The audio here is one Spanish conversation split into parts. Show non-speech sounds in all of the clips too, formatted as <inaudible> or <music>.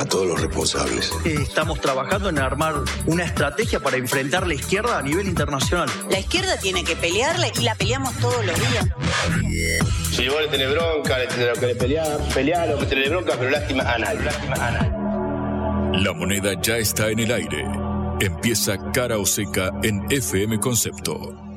a todos los responsables. Estamos trabajando en armar una estrategia para enfrentar la izquierda a nivel internacional. La izquierda tiene que pelearla y la peleamos todos los días. Si vos le tenés bronca, le tenés que pelear, pelear, lo que tenés bronca, pero lástima a nadie. Lástima a nadie. La moneda ya está en el aire. Empieza cara o seca en FM Concepto.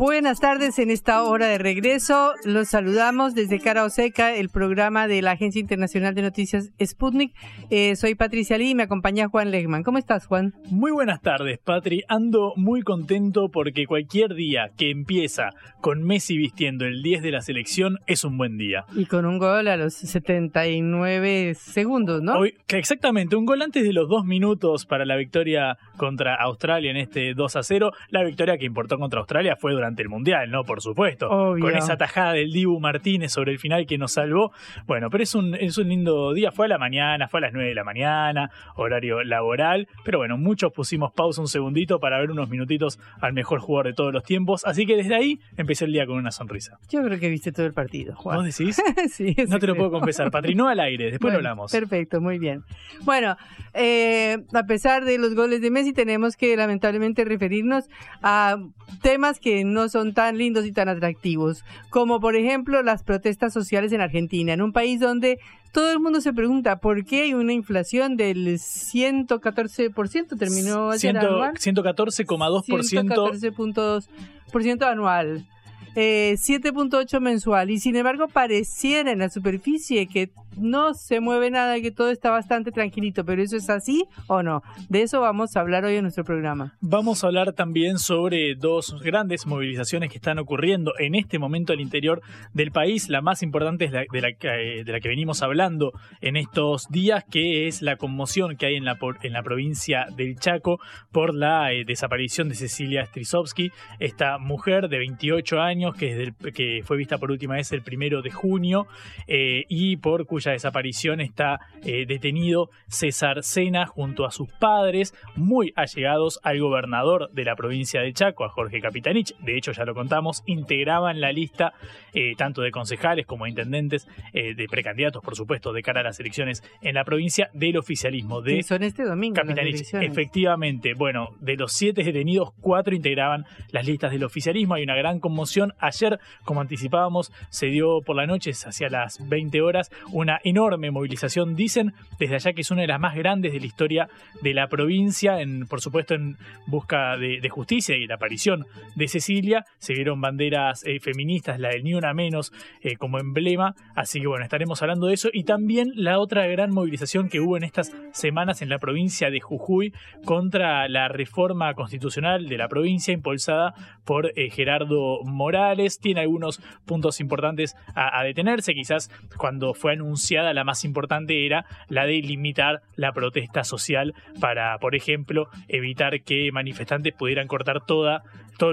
Buenas tardes en esta hora de regreso. Los saludamos desde Cara Oseca, el programa de la Agencia Internacional de Noticias Sputnik. Eh, soy Patricia Lee y me acompaña Juan Legman. ¿Cómo estás, Juan? Muy buenas tardes, Patri. Ando muy contento porque cualquier día que empieza con Messi vistiendo el 10 de la selección es un buen día. Y con un gol a los 79 segundos, ¿no? Hoy, exactamente, un gol antes de los dos minutos para la victoria contra Australia en este 2 a 0. La victoria que importó contra Australia fue durante el Mundial, ¿no? Por supuesto. Con esa tajada del Dibu Martínez sobre el final que nos salvó. Bueno, pero es un, es un lindo día. Fue a la mañana, fue a las 9 de la mañana, horario laboral. Pero bueno, muchos pusimos pausa un segundito para ver unos minutitos al mejor jugador de todos los tiempos. Así que desde ahí empecé el día con una sonrisa. Yo creo que viste todo el partido, Juan. ¿Vos decís? <laughs> sí. No te lo puedo confesar, Patri. No al aire, después lo hablamos. Perfecto, muy bien. Bueno, eh, a pesar de los goles de Messi, tenemos que lamentablemente referirnos a temas que no son tan lindos y tan atractivos, como por ejemplo las protestas sociales en Argentina, en un país donde todo el mundo se pregunta por qué hay una inflación del 114%, terminó ayer 114,2%. 114.2% anual. 7.8 eh, mensual y sin embargo pareciera en la superficie que no se mueve nada, que todo está bastante tranquilito, pero ¿eso es así o no? De eso vamos a hablar hoy en nuestro programa. Vamos a hablar también sobre dos grandes movilizaciones que están ocurriendo en este momento al interior del país. La más importante es la, de, la, eh, que venimos hablando en estos días, que es la conmoción que hay en la, en la provincia del Chaco por la eh, desaparición de Cecilia Strisovsky, esta mujer de 28 años que, que fue vista por última vez el primero de junio eh, y por cuya desaparición está eh, detenido César Sena junto a sus padres, muy allegados al gobernador de la provincia de Chaco, a Jorge Capitanich. De hecho, ya lo contamos, integraban la lista eh, tanto de concejales como de intendentes, de precandidatos, por supuesto, de cara a las elecciones en la provincia del oficialismo de son este domingo Capitanich. Efectivamente, bueno, de los siete detenidos, cuatro integraban las listas del oficialismo. Hay una gran conmoción. Ayer, como anticipábamos, se dio por la noche, hacia las 20 horas, una enorme movilización, dicen, desde allá que es una de las más grandes de la historia de la provincia, por supuesto en busca de, justicia y la aparición de Cecilia. Se vieron banderas eh, feministas, la del Ni Una Menos eh, como emblema, así que bueno, estaremos hablando de eso. Y también la otra gran movilización que hubo en estas semanas en la provincia de Jujuy contra la reforma constitucional de la provincia impulsada por eh, Gerardo Morales. Tiene algunos puntos importantes a, detenerse, quizás cuando fue anunciado la más importante era la de limitar la protesta social para, por ejemplo, evitar que manifestantes pudieran cortar todos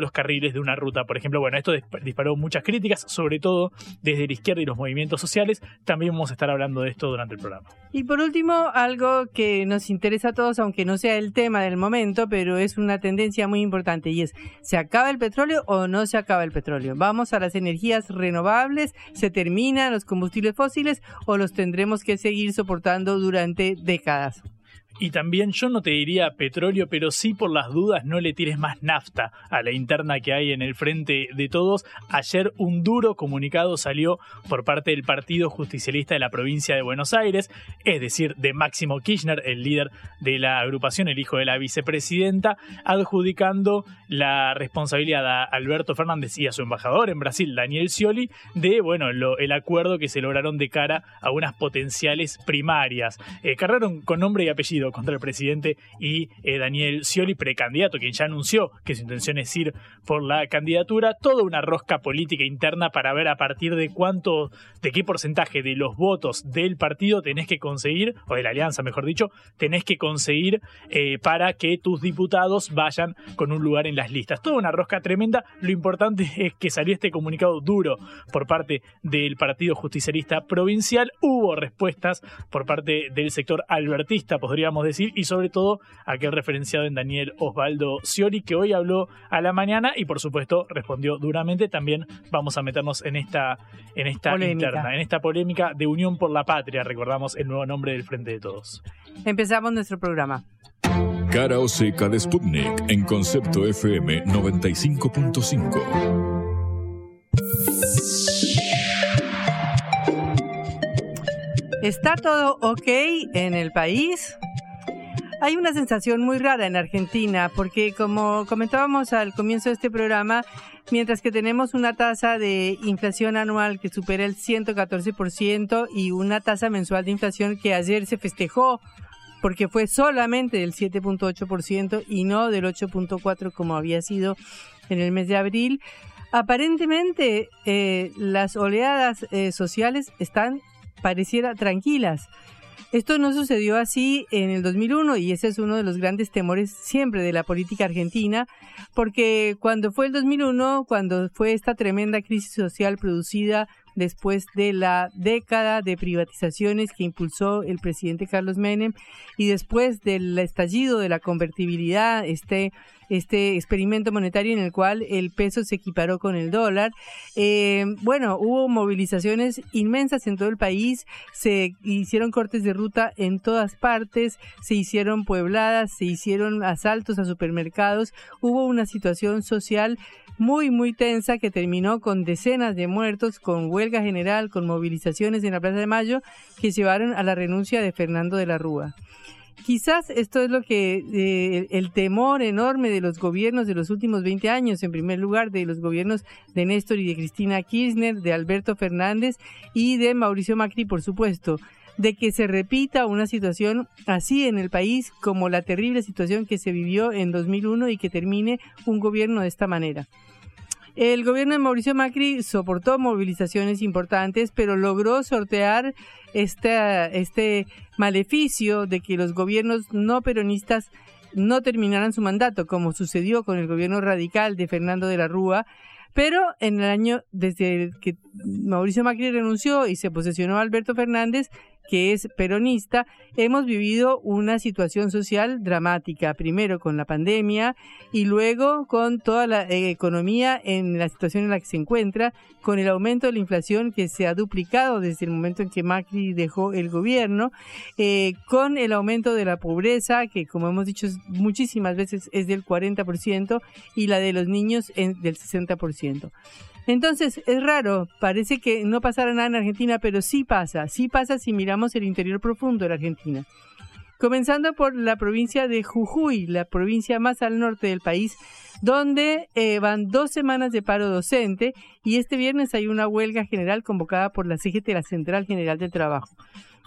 los carriles de una ruta. Por ejemplo, bueno, esto disparó muchas críticas, sobre todo desde la izquierda y los movimientos sociales. También vamos a estar hablando de esto durante el programa. Y por último, algo que nos interesa a todos, aunque no sea el tema del momento, pero es una tendencia muy importante y es, ¿se acaba el petróleo o no se acaba el petróleo? ¿Vamos a las energías renovables? ¿Se terminan los combustibles fósiles o los tendremos que seguir soportando durante décadas? Y también yo no te diría petróleo, pero sí por las dudas no le tires más nafta a la interna que hay en el frente de todos. Ayer un duro comunicado salió por parte del Partido Justicialista de la provincia de Buenos Aires, es decir, de Máximo Kirchner, el líder de la agrupación, el hijo de la vicepresidenta, adjudicando la responsabilidad a Alberto Fernández y a su embajador en Brasil, Daniel Scioli, de bueno, el acuerdo que se lograron de cara a unas potenciales primarias. Eh, cargaron con nombre y apellido contra el presidente y eh, Daniel Scioli, precandidato, quien ya anunció que su intención es ir por la candidatura. Toda una rosca política interna para ver a partir de cuánto, de qué porcentaje de los votos del partido tenés que conseguir, o de la alianza mejor dicho, tenés que conseguir eh, para que tus diputados vayan con un lugar en las listas. Toda una rosca tremenda. Lo importante <laughs> es que salió este comunicado duro por parte del Partido Justicialista Provincial. Hubo respuestas por parte del sector albertista, podríamos decir, y sobre todo aquel referenciado en Daniel Osvaldo Scioli, que hoy habló a la mañana y por supuesto respondió duramente. También vamos a meternos en esta, en esta interna, en esta polémica de Unión por la Patria, recordamos el nuevo nombre del Frente de Todos. Empezamos nuestro programa. Cara o seca de Sputnik en concepto FM 95.5. ¿Está todo ok en el país? Hay una sensación muy rara en Argentina porque como comentábamos al comienzo de este programa, mientras que tenemos una tasa de inflación anual que supera el 114% y una tasa mensual de inflación que ayer se festejó porque fue solamente del 7.8% y no del 8.4% como había sido en el mes de abril, aparentemente eh, las oleadas eh, sociales están pareciera tranquilas. Esto no sucedió así en el 2001 y ese es uno de los grandes temores siempre de la política argentina, porque cuando fue el 2001, cuando fue esta tremenda crisis social producida después de la década de privatizaciones que impulsó el presidente Carlos Menem y después del estallido de la convertibilidad, este este experimento monetario en el cual el peso se equiparó con el dólar. Eh, bueno, hubo movilizaciones inmensas en todo el país, se hicieron cortes de ruta en todas partes, se hicieron puebladas, se hicieron asaltos a supermercados, hubo una situación social muy, muy tensa que terminó con decenas de muertos, con huelga general, con movilizaciones en la Plaza de Mayo que llevaron a la renuncia de Fernando de la Rúa. Quizás esto es lo que eh, el temor enorme de los gobiernos de los últimos 20 años, en primer lugar de los gobiernos de Néstor y de Cristina Kirchner, de Alberto Fernández y de Mauricio Macri, por supuesto, de que se repita una situación así en el país como la terrible situación que se vivió en 2001 y que termine un gobierno de esta manera. El gobierno de Mauricio Macri soportó movilizaciones importantes, pero logró sortear este, maleficio de que los gobiernos no peronistas no terminaran su mandato, como sucedió con el gobierno radical de Fernando de la Rúa, pero en el año desde que Mauricio Macri renunció y se posesionó Alberto Fernández, que es peronista, hemos vivido una situación social dramática, primero con la pandemia y luego con toda la eh, economía en la situación en la que se encuentra, con el aumento de la inflación que se ha duplicado desde el momento en que Macri dejó el gobierno, eh, con el aumento de la pobreza, que como hemos dicho muchísimas veces es del 40%, y la de los niños en, del 60%. Entonces, es raro, parece que no pasará nada en Argentina, pero sí pasa, sí pasa si miramos el interior profundo de la Argentina. Comenzando por la provincia de Jujuy, la provincia más al norte del país, donde eh, van dos semanas de paro docente y este viernes hay una huelga general convocada por la CGT, la Central General del Trabajo.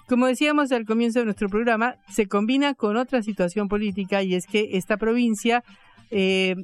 Como decíamos al comienzo de nuestro programa, se combina con otra situación política y es que esta provincia eh,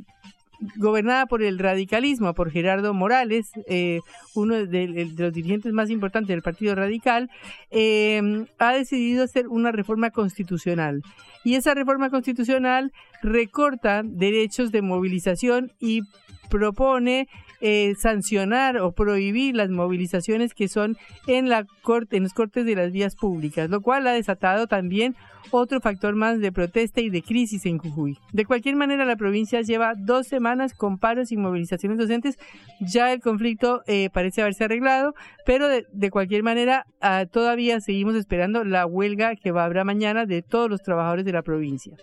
gobernada por el radicalismo, por Gerardo Morales, eh, uno de, los dirigentes más importantes del Partido Radical, eh, ha decidido hacer una reforma constitucional. Y esa reforma constitucional recorta derechos de movilización y propone eh, sancionar o prohibir las movilizaciones que son en la corte, en los cortes de las vías públicas, lo cual ha desatado también otro factor más de protesta y de crisis en Jujuy. De cualquier manera, la provincia lleva dos semanas con paros y movilizaciones docentes. Ya el conflicto eh, parece haberse arreglado, pero de, cualquier manera ah, todavía seguimos esperando la huelga que va a haber mañana de todos los trabajadores de la provincia.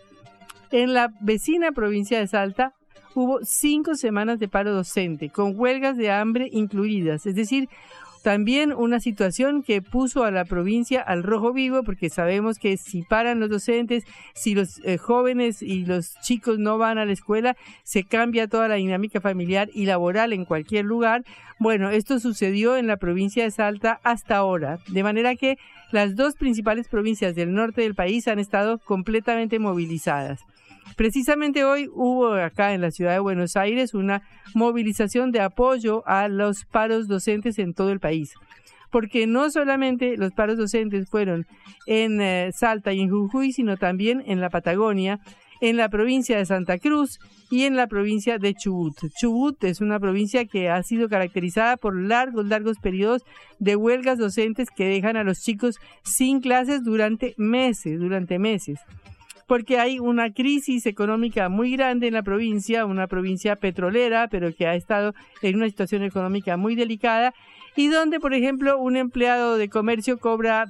En la vecina provincia de Salta hubo cinco semanas de paro docente, con huelgas de hambre incluidas, es decir, También una situación que puso a la provincia al rojo vivo, porque sabemos que si paran los docentes, si los eh, jóvenes y los chicos no van a la escuela, se cambia toda la dinámica familiar y laboral en cualquier lugar. Bueno, esto sucedió en la provincia de Salta hasta ahora, de manera que las dos principales provincias del norte del país han estado completamente movilizadas. Precisamente hoy hubo acá en la ciudad de Buenos Aires una movilización de apoyo a los paros docentes en todo el país. Porque no solamente los paros docentes fueron en eh, Salta y en Jujuy, sino también en la Patagonia, en la provincia de Santa Cruz y en la provincia de Chubut. Chubut es una provincia que ha sido caracterizada por largos, largos periodos de huelgas docentes que dejan a los chicos sin clases durante meses, durante meses porque hay una crisis económica muy grande en la provincia, una provincia petrolera, pero que ha estado en una situación económica muy delicada y donde, por ejemplo, un empleado de comercio cobra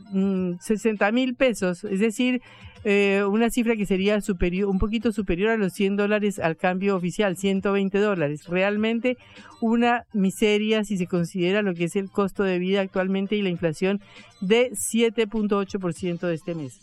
60 mm, mil pesos, es decir, eh, una cifra que sería superior, un poquito superior a los 100 dólares al cambio oficial, 120 dólares. Realmente una miseria si se considera lo que es el costo de vida actualmente y la inflación de 7.8% de este mes.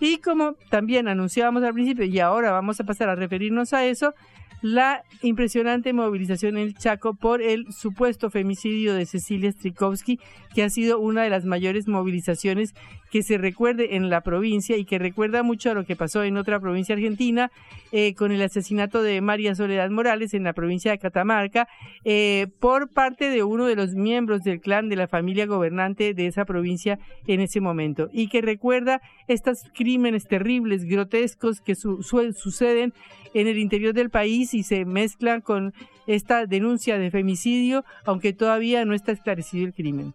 Y como también anunciábamos al principio, y ahora vamos a pasar a referirnos a eso, la impresionante movilización en el Chaco por el supuesto femicidio de Cecilia Strikowski, que ha sido una de las mayores movilizaciones que se recuerde en la provincia y que recuerda mucho a lo que pasó en otra provincia argentina eh, con el asesinato de María Soledad Morales en la provincia de Catamarca eh, por parte de uno de los miembros del clan de la familia gobernante de esa provincia en ese momento y que recuerda estos crímenes terribles, grotescos que suceden en el interior del país y se mezclan con esta denuncia de femicidio, aunque todavía no está esclarecido el crimen.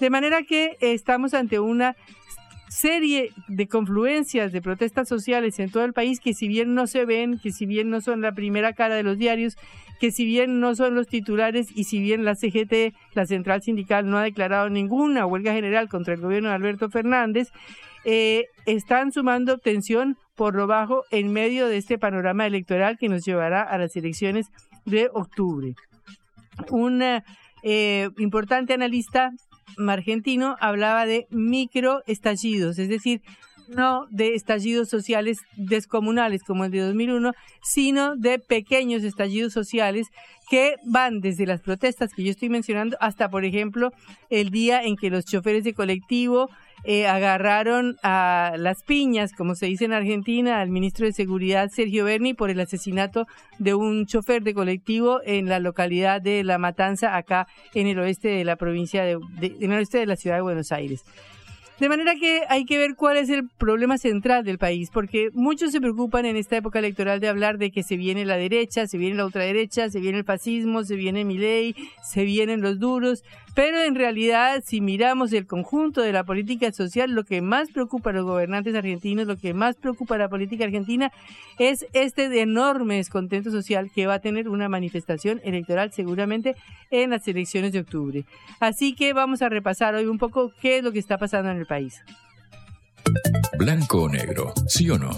De manera que estamos ante una serie de confluencias de protestas sociales en todo el país que si bien no se ven, que si bien no son la primera cara de los diarios, que si bien no son los titulares y si bien la CGT, la Central Sindical, no ha declarado ninguna huelga general contra el gobierno de Alberto Fernández, eh, están sumando tensión por lo bajo en medio de este panorama electoral que nos llevará a las elecciones de octubre. Un eh, importante analista argentino hablaba de microestallidos, es decir, no de estallidos sociales descomunales como el de 2001, sino de pequeños estallidos sociales que van desde las protestas que yo estoy mencionando hasta, por ejemplo, el día en que los choferes de colectivo eh, agarraron a las piñas, como se dice en Argentina, al ministro de Seguridad Sergio Berni por el asesinato de un chofer de colectivo en la localidad de La Matanza, acá en el oeste de la provincia de, en el oeste de la ciudad de Buenos Aires. De manera que hay que ver cuál es el problema central del país, porque muchos se preocupan en esta época electoral de hablar de que se viene la derecha, se viene la ultraderecha, se viene el fascismo, se viene mi ley, se vienen los duros, pero en realidad si miramos el conjunto de la política social, lo que más preocupa a los gobernantes argentinos, lo que más preocupa a la política argentina es este enorme descontento social que va a tener una manifestación electoral seguramente en las elecciones de octubre. Así que vamos a repasar hoy un poco qué es lo que está pasando en el país. Blanco o negro, sí o no.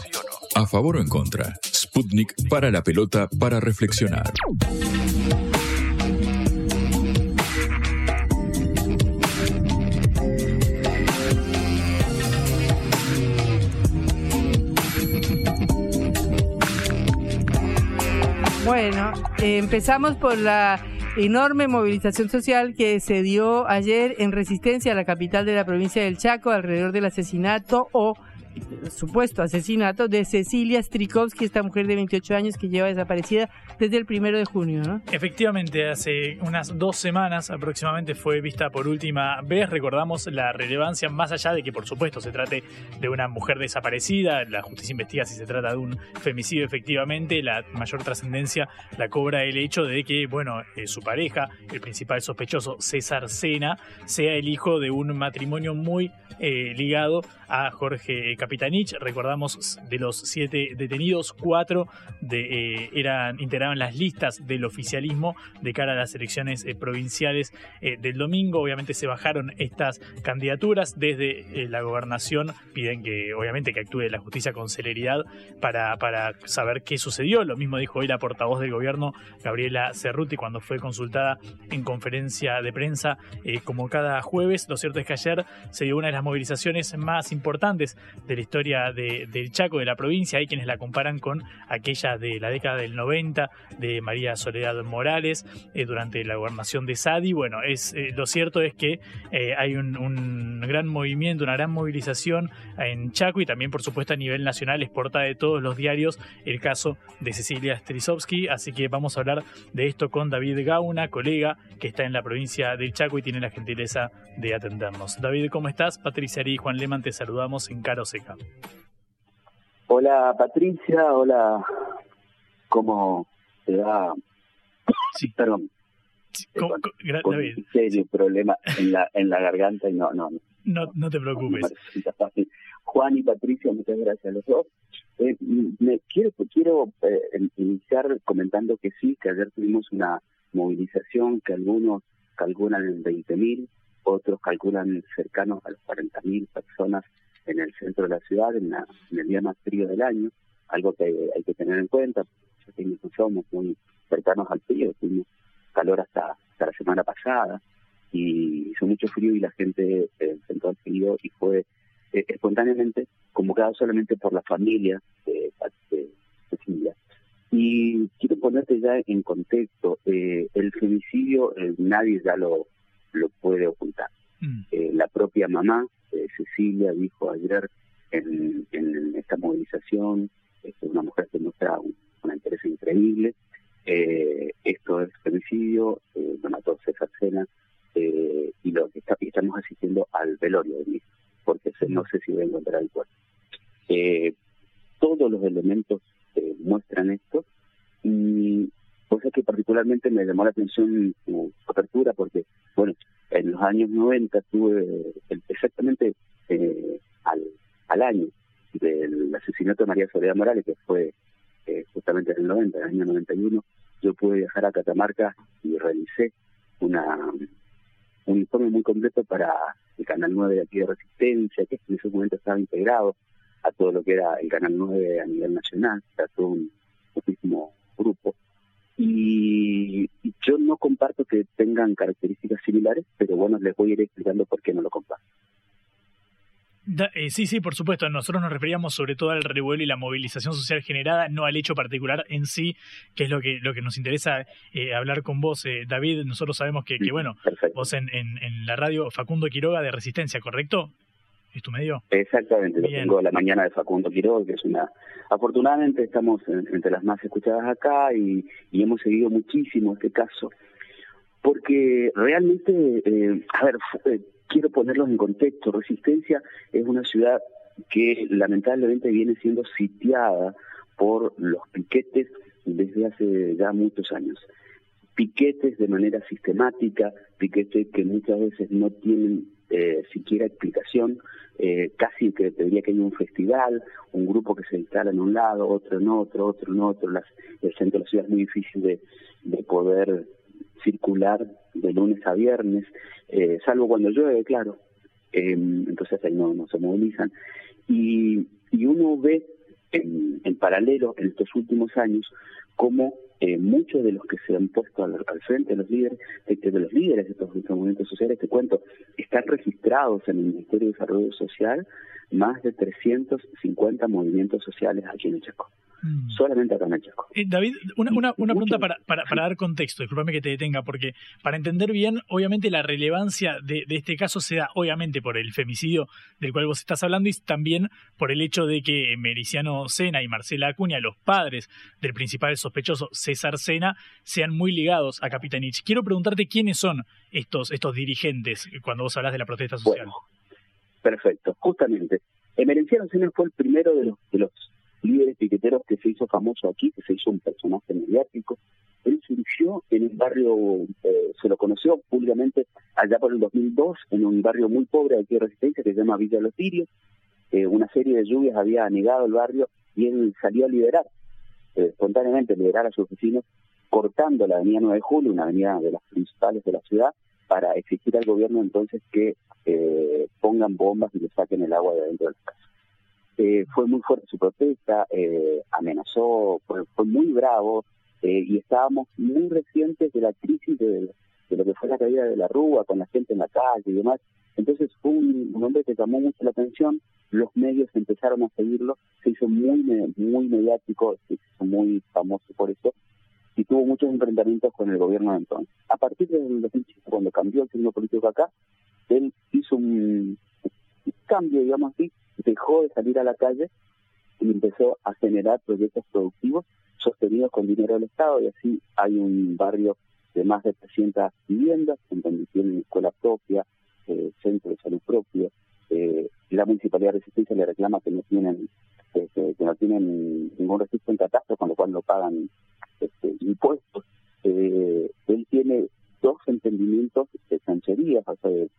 A favor o en contra. Sputnik para la pelota para reflexionar. Bueno, eh, empezamos por la enorme movilización social que se dio ayer en Resistencia, a la capital de la provincia del Chaco, alrededor del asesinato o supuesto asesinato de Cecilia Strikowski, esta mujer de 28 años que lleva desaparecida desde el primero de junio. ¿no? Efectivamente, hace unas dos semanas aproximadamente fue vista por última vez. Recordamos la relevancia, más allá de que, por supuesto, se trate de una mujer desaparecida. La justicia investiga si se trata de un femicidio, efectivamente. La mayor trascendencia la cobra el hecho de que, bueno, eh, su pareja, el principal sospechoso, César Sena, sea el hijo de un matrimonio muy eh, ligado a Jorge Capitanich. Recordamos de los siete detenidos, cuatro de, eran, integraban las listas del oficialismo de cara a las elecciones provinciales del domingo. Obviamente se bajaron estas candidaturas desde la gobernación. Piden que, obviamente, que actúe la justicia con celeridad para, para saber qué sucedió. Lo mismo dijo hoy la portavoz del gobierno, Gabriela Cerruti, cuando fue consultada en conferencia de prensa eh, como cada jueves. Lo cierto es que ayer se dio una de las movilizaciones más importantes de la historia del Chaco, de la provincia. Hay quienes la comparan con aquella de la década del 90 de María Soledad Morales eh, durante la gobernación de Sadi. Bueno, es, eh, lo cierto es que hay un, gran movimiento, una gran movilización en Chaco y también, por supuesto, a nivel nacional es portada de todos los diarios el caso de Cecilia Strisovsky. Así que vamos a hablar de esto con David Gauna, colega que está en la provincia del Chaco y tiene la gentileza de atendernos. David, ¿cómo estás? Patricia Ari y Juan Leman te saludamos en Caro Seca. Hola Patricia, hola. ¿Cómo te va? Sí. Perdón. con. Un serio problema en la, en la garganta y no, no, no. No, no te preocupes. Juan y Patricia, muchas gracias a los dos. Eh, me quiero quiero eh, iniciar comentando que sí, que ayer tuvimos una movilización que algunos calculan en 20.000, otros calculan cercanos a los 40.000 personas en el centro de la ciudad en, el día más frío del año, algo que hay que tener en cuenta, ya que somos muy cercanos al frío, tuvimos calor hasta, hasta la semana pasada y hizo mucho frío y la gente se sentó al frío y fue eh, espontáneamente convocado solamente por la familia de, Cecilia. Y quiero ponerte ya en contexto, eh, el femicidio eh, nadie ya lo, lo puede ocultar. Mm. la propia mamá, Cecilia, dijo ayer en, en esta movilización, es una mujer que muestra un, una interés increíble, esto es femicidio, lo mató César Sena, y lo que estamos asistiendo al velorio de mi porque no sé si voy a encontrar el cuerpo. Eh, todos los elementos eh, muestran esto y cosa que particularmente me llamó la atención su apertura porque, bueno, en los años 90 tuve exactamente eh, al, al año del asesinato de María Soledad Morales, que fue justamente en el 90, en el año 91, yo pude viajar a Catamarca y realicé una un informe muy completo para el Canal 9 de aquí de Resistencia, que en ese momento estaba integrado a todo lo que era el Canal 9 a nivel nacional, era todo un, mismo grupo. Y, yo no comparto que tengan características similares, pero bueno, les voy a ir explicando por qué no lo comparto. Eh, sí, sí, por supuesto. Nosotros nos referíamos sobre todo al revuelo y la movilización social generada, no al hecho particular en sí, que es lo que, lo que nos interesa eh, hablar con vos, eh, David. Nosotros sabemos que, que bueno, vos en, en, la radio Facundo Quiroga de Resistencia, ¿correcto? ¿Es tu medio? Exactamente, lo tengo la mañana de Facundo Quiroga, que es una... Afortunadamente estamos entre las más escuchadas acá y, y hemos seguido muchísimo este caso, porque realmente, a ver, quiero ponerlos en contexto. Resistencia es una ciudad que lamentablemente viene siendo sitiada por los piquetes desde hace ya muchos años. Piquetes de manera sistemática, piquetes que muchas veces no tienen eh, siquiera explicación, eh, casi que tendría que ir un festival, un grupo que se instala en un lado, otro en otro, otro en otro, las, el centro de la ciudad es muy difícil de, de poder circular de lunes a viernes, eh, salvo cuando llueve, claro. Eh, entonces ahí no, no se movilizan. Y, y uno ve en, en, paralelo en estos últimos años cómo eh, muchos de los que se han puesto al, frente de los líderes, de, los líderes de estos, movimientos sociales, te cuento, están registrados en el Ministerio de Desarrollo Social más de 350 movimientos sociales aquí en el Chaco. Mm. solamente acá en el Chaco. Eh, David, una, una, una pregunta para, para, para, dar contexto, discúlpame que te detenga, porque para entender bien, obviamente la relevancia de, de, este caso se da obviamente por el femicidio del cual vos estás hablando y también por el hecho de que Mericiano Sena y Marcela Acuña, los padres del principal sospechoso César Sena, sean muy ligados a Capitanich. Quiero preguntarte quiénes son estos, estos dirigentes cuando vos hablas de la protesta social. perfecto, justamente. Emerenciano Sena fue el primero de los, de los líderes piqueteros que se hizo famoso aquí, que se hizo un personaje mediático. Él surgió en un barrio, eh, se lo conoció públicamente allá por el 2002, en un barrio muy pobre aquí de Resistencia que se llama Villa Los Tirios. eh, una serie de lluvias había anegado el barrio y él salió a liderar, eh, espontáneamente liderar a sus vecinos, cortando la avenida 9 de Julio, una avenida de las principales de la ciudad, para exigir al gobierno entonces que eh, pongan bombas y le saquen el agua de dentro de las casas. Eh, fue muy fuerte su protesta, eh, amenazó, fue, muy bravo eh, y estábamos muy recientes de la crisis de, de, lo que fue la caída de la Rúa con la gente en la calle y demás. Entonces fue un, hombre que llamó mucho la atención, los medios empezaron a seguirlo, se hizo muy, muy mediático, se hizo muy famoso por eso y tuvo muchos enfrentamientos con el gobierno de entonces. A partir del 2005, cuando cambió el signo político acá, él hizo un, un cambio, digamos así, dejó de salir a la calle y empezó a generar proyectos productivos sostenidos con dinero del Estado y así hay un barrio de más de 300 viviendas en donde tienen escuela propia, eh, centro de salud propio. Eh, la Municipalidad de Resistencia le reclama que no tienen este, que no tienen ningún registro en catastro, con lo cual no pagan este, impuestos. Eh, él tiene dos entendimientos de sancherías, o de,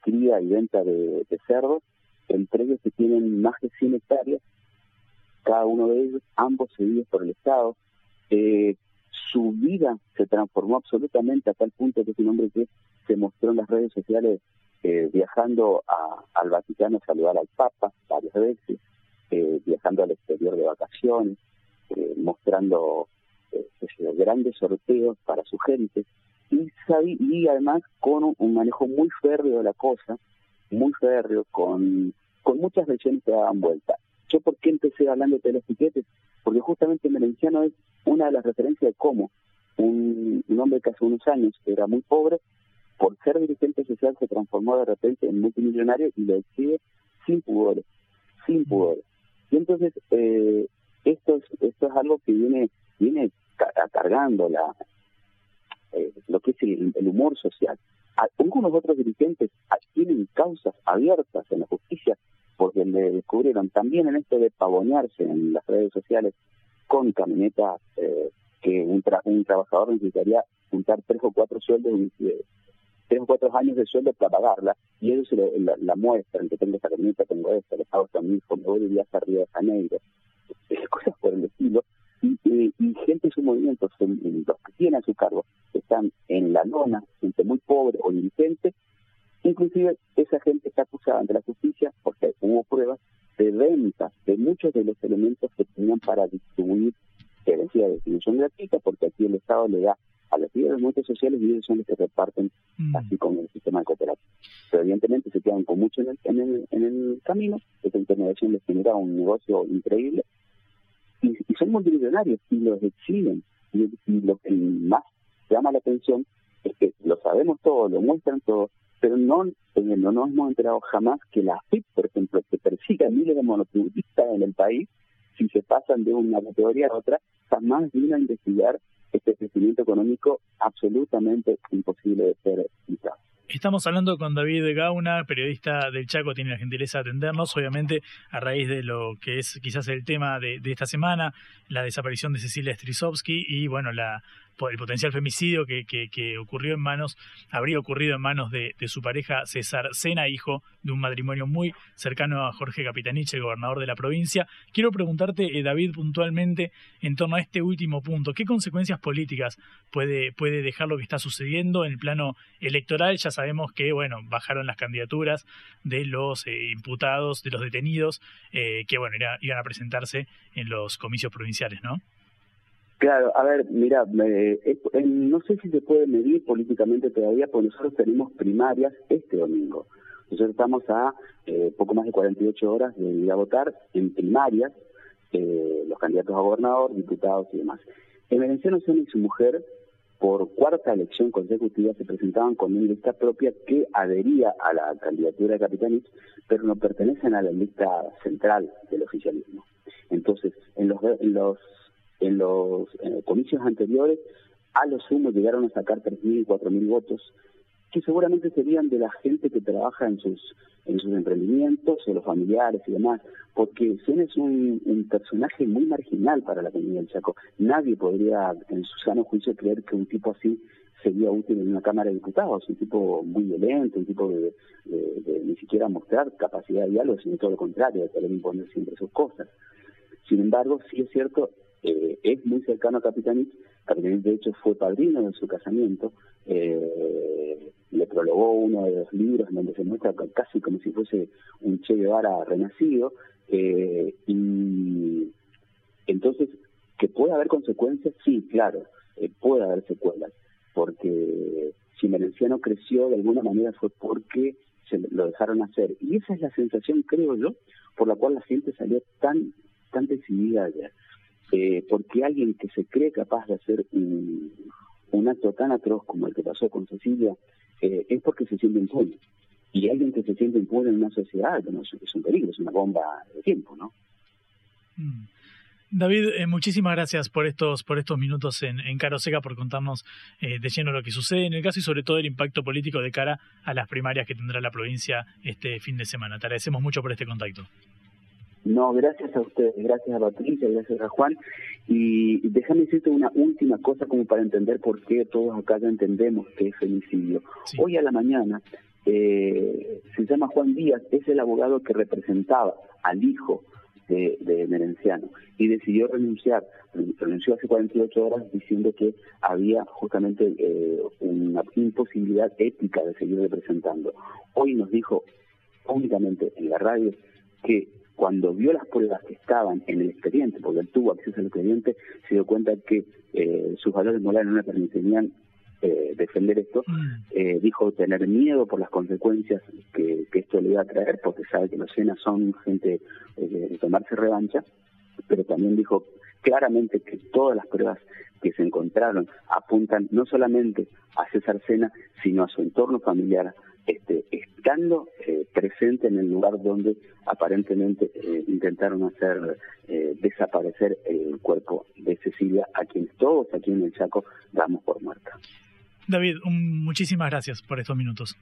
cría y venta de cerdos, ellos que tienen más de 100 hectáreas, cada uno de ellos, ambos cedidos por el Estado. Eh, su vida se transformó absolutamente a tal punto que es un hombre que se mostró en las redes sociales eh, viajando al Vaticano a saludar al Papa varias veces, eh, viajando al exterior de vacaciones, eh, mostrando grandes sorteos para su gente y, y además con un manejo muy férreo de la cosa, muy férreo, con, con muchas versiones que daban vuelta. ¿Yo por qué empecé hablando de los piquetes? Porque justamente Merenciano es una de las referencias de cómo un, un hombre que hace unos años era muy pobre, por ser dirigente social se transformó de repente en multimillonario y lo exhibe sin pudores, sin pudores. Y entonces eh, esto, es, esto es algo que viene, viene cargando la, eh, lo que es el, el humor social. Algunos otros dirigentes tienen causas abiertas en la justicia porque le descubrieron también en esto de pavonearse en las redes sociales con camionetas eh, que un, tra un trabajador necesitaría juntar tres o cuatro sueldos, eh, tres o cuatro años de sueldo para pagarla, y ellos se lo, la, la, muestran, que tengo esta camioneta, tengo esta, le pago a mi hijo, me voy de viaje a Río de Janeiro, cosas por el estilo, y, y, y gente en su movimiento, en, en los que tienen a su cargo, están en la lona, gente muy pobre o indigente, inclusive esa gente está acusada ante la justicia porque hubo pruebas de venta de muchos de los elementos que tenían para distribuir, que decía distribución gratuita, porque aquí el Estado le da a los líderes de movimientos sociales y ellos son los que reparten mm. así con el sistema de cooperación. Pero evidentemente se quedan con mucho en el, en el, en el camino, esta intermediación les genera un negocio increíble y, y son multimillonarios y los exhiben. Y, lo que más llama la atención es que lo sabemos todo, lo muestran todo, pero no, no nos hemos enterado jamás que la FIP, por ejemplo, que persiga a miles de monotributistas en el país, si se pasan de una categoría a otra, jamás vino a investigar este crecimiento económico absolutamente imposible de ser. Estamos hablando con David Gauna, periodista del Chaco, tiene la gentileza de atendernos, obviamente a raíz de lo que es quizás el tema de, de esta semana, la desaparición de Cecilia Strisovsky y bueno, la el potencial femicidio que, ocurrió en manos, habría ocurrido en manos de, su pareja César Sena, hijo de un matrimonio muy cercano a Jorge Capitanich, el gobernador de la provincia. Quiero preguntarte, eh, David, puntualmente en torno a este último punto, ¿qué consecuencias políticas puede, puede dejar lo que está sucediendo en el plano electoral? Ya sabemos que, bueno, bajaron las candidaturas de los eh, imputados, de los detenidos, eh, que, bueno, iban a presentarse en los comicios provinciales, ¿no? Claro, a ver, mira, me, eh, no sé si se puede medir políticamente todavía, porque nosotros tenemos primarias este domingo. Nosotros estamos a eh, poco más de 48 horas de ir a votar en primarias, eh, los candidatos a gobernador, diputados y demás. En Sena y su mujer, por cuarta elección consecutiva, se presentaban con una lista propia que adhería a la candidatura de Capitanich, pero no pertenecen a la lista central del oficialismo. Entonces, en los, en los en los comicios anteriores, a lo sumo llegaron a sacar 3.000, 4.000 votos, que seguramente serían de la gente que trabaja en sus en sus emprendimientos, de los familiares y demás, porque Sena es un, un, personaje muy marginal para la comunidad del Chaco. Nadie podría, en su sano juicio, creer que un tipo así sería útil en una Cámara de Diputados, un tipo muy violento, un tipo de, ni siquiera mostrar capacidad de diálogo, sino todo lo contrario, de querer imponer siempre sus cosas. Sin embargo, sí es cierto, eh, es muy cercano a Capitanich, Capitanich de hecho fue padrino de su casamiento, eh, le prologó uno de los libros en donde se muestra casi como si fuese un Che Guevara renacido, eh, y entonces, que puede haber consecuencias, sí, claro, puede haber secuelas porque si Merenciano creció de alguna manera fue porque se lo dejaron hacer. Y esa es la sensación, creo yo, por la cual la gente salió tan, tan decidida ayer. Eh, porque alguien que se cree capaz de hacer un, acto tan atroz como el que pasó con Cecilia, eh, es porque se siente impune. Y alguien que se siente impune en una sociedad, bueno, es un peligro, es una bomba de tiempo, ¿no? Mm. David, eh, muchísimas gracias por estos, por estos minutos en, en Caro Seca, por contarnos eh, de lleno lo que sucede en el caso y sobre todo el impacto político de cara a las primarias que tendrá la provincia este fin de semana. Te agradecemos mucho por este contacto. No, gracias a ustedes, gracias a Patricia, gracias a Juan. Y déjame decirte una última cosa como para entender por qué todos acá ya entendemos que es femicidio. Hoy a la mañana eh, se llama Juan Díaz, es el abogado que representaba al hijo de, Merenciano y decidió renunciar. Renunció hace 48 horas diciendo que había justamente eh, una imposibilidad ética de seguir representando. Hoy nos dijo únicamente en la radio que cuando vio las pruebas que estaban en el expediente, porque él tuvo acceso al expediente, se dio cuenta que eh, sus valores morales no le permitirían eh, defender esto, mm. eh, dijo tener miedo por las consecuencias que, esto le iba a traer, porque sabe que los cenas son gente eh, de tomarse revancha, pero también dijo claramente que todas las pruebas que se encontraron apuntan no solamente a César Sena, sino a su entorno familiar, este, estando presente en el lugar donde aparentemente intentaron hacer desaparecer el cuerpo de Cecilia, a quienes todos aquí en el Chaco damos por muerta. David, muchísimas gracias por estos minutos.